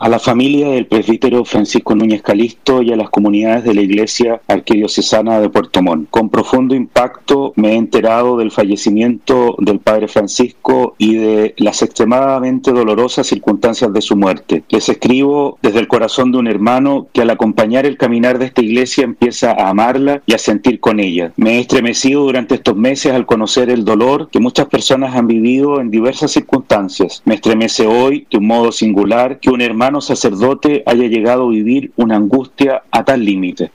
A la familia del presbítero Francisco Núñez Calisto y a las comunidades de la Iglesia Arquidiocesana de Puerto Montt. Con profundo impacto me he enterado del fallecimiento del Padre Francisco y de las extremadamente dolorosas circunstancias de su muerte. Les escribo desde el corazón de un hermano que al acompañar el caminar de esta iglesia empieza a amarla y a sentir con ella. Me he estremecido durante estos meses al conocer el dolor que muchas personas han vivido en diversas circunstancias. Me estremece hoy de un modo singular que un hermano sacerdote haya llegado a vivir una angustia a tal límite.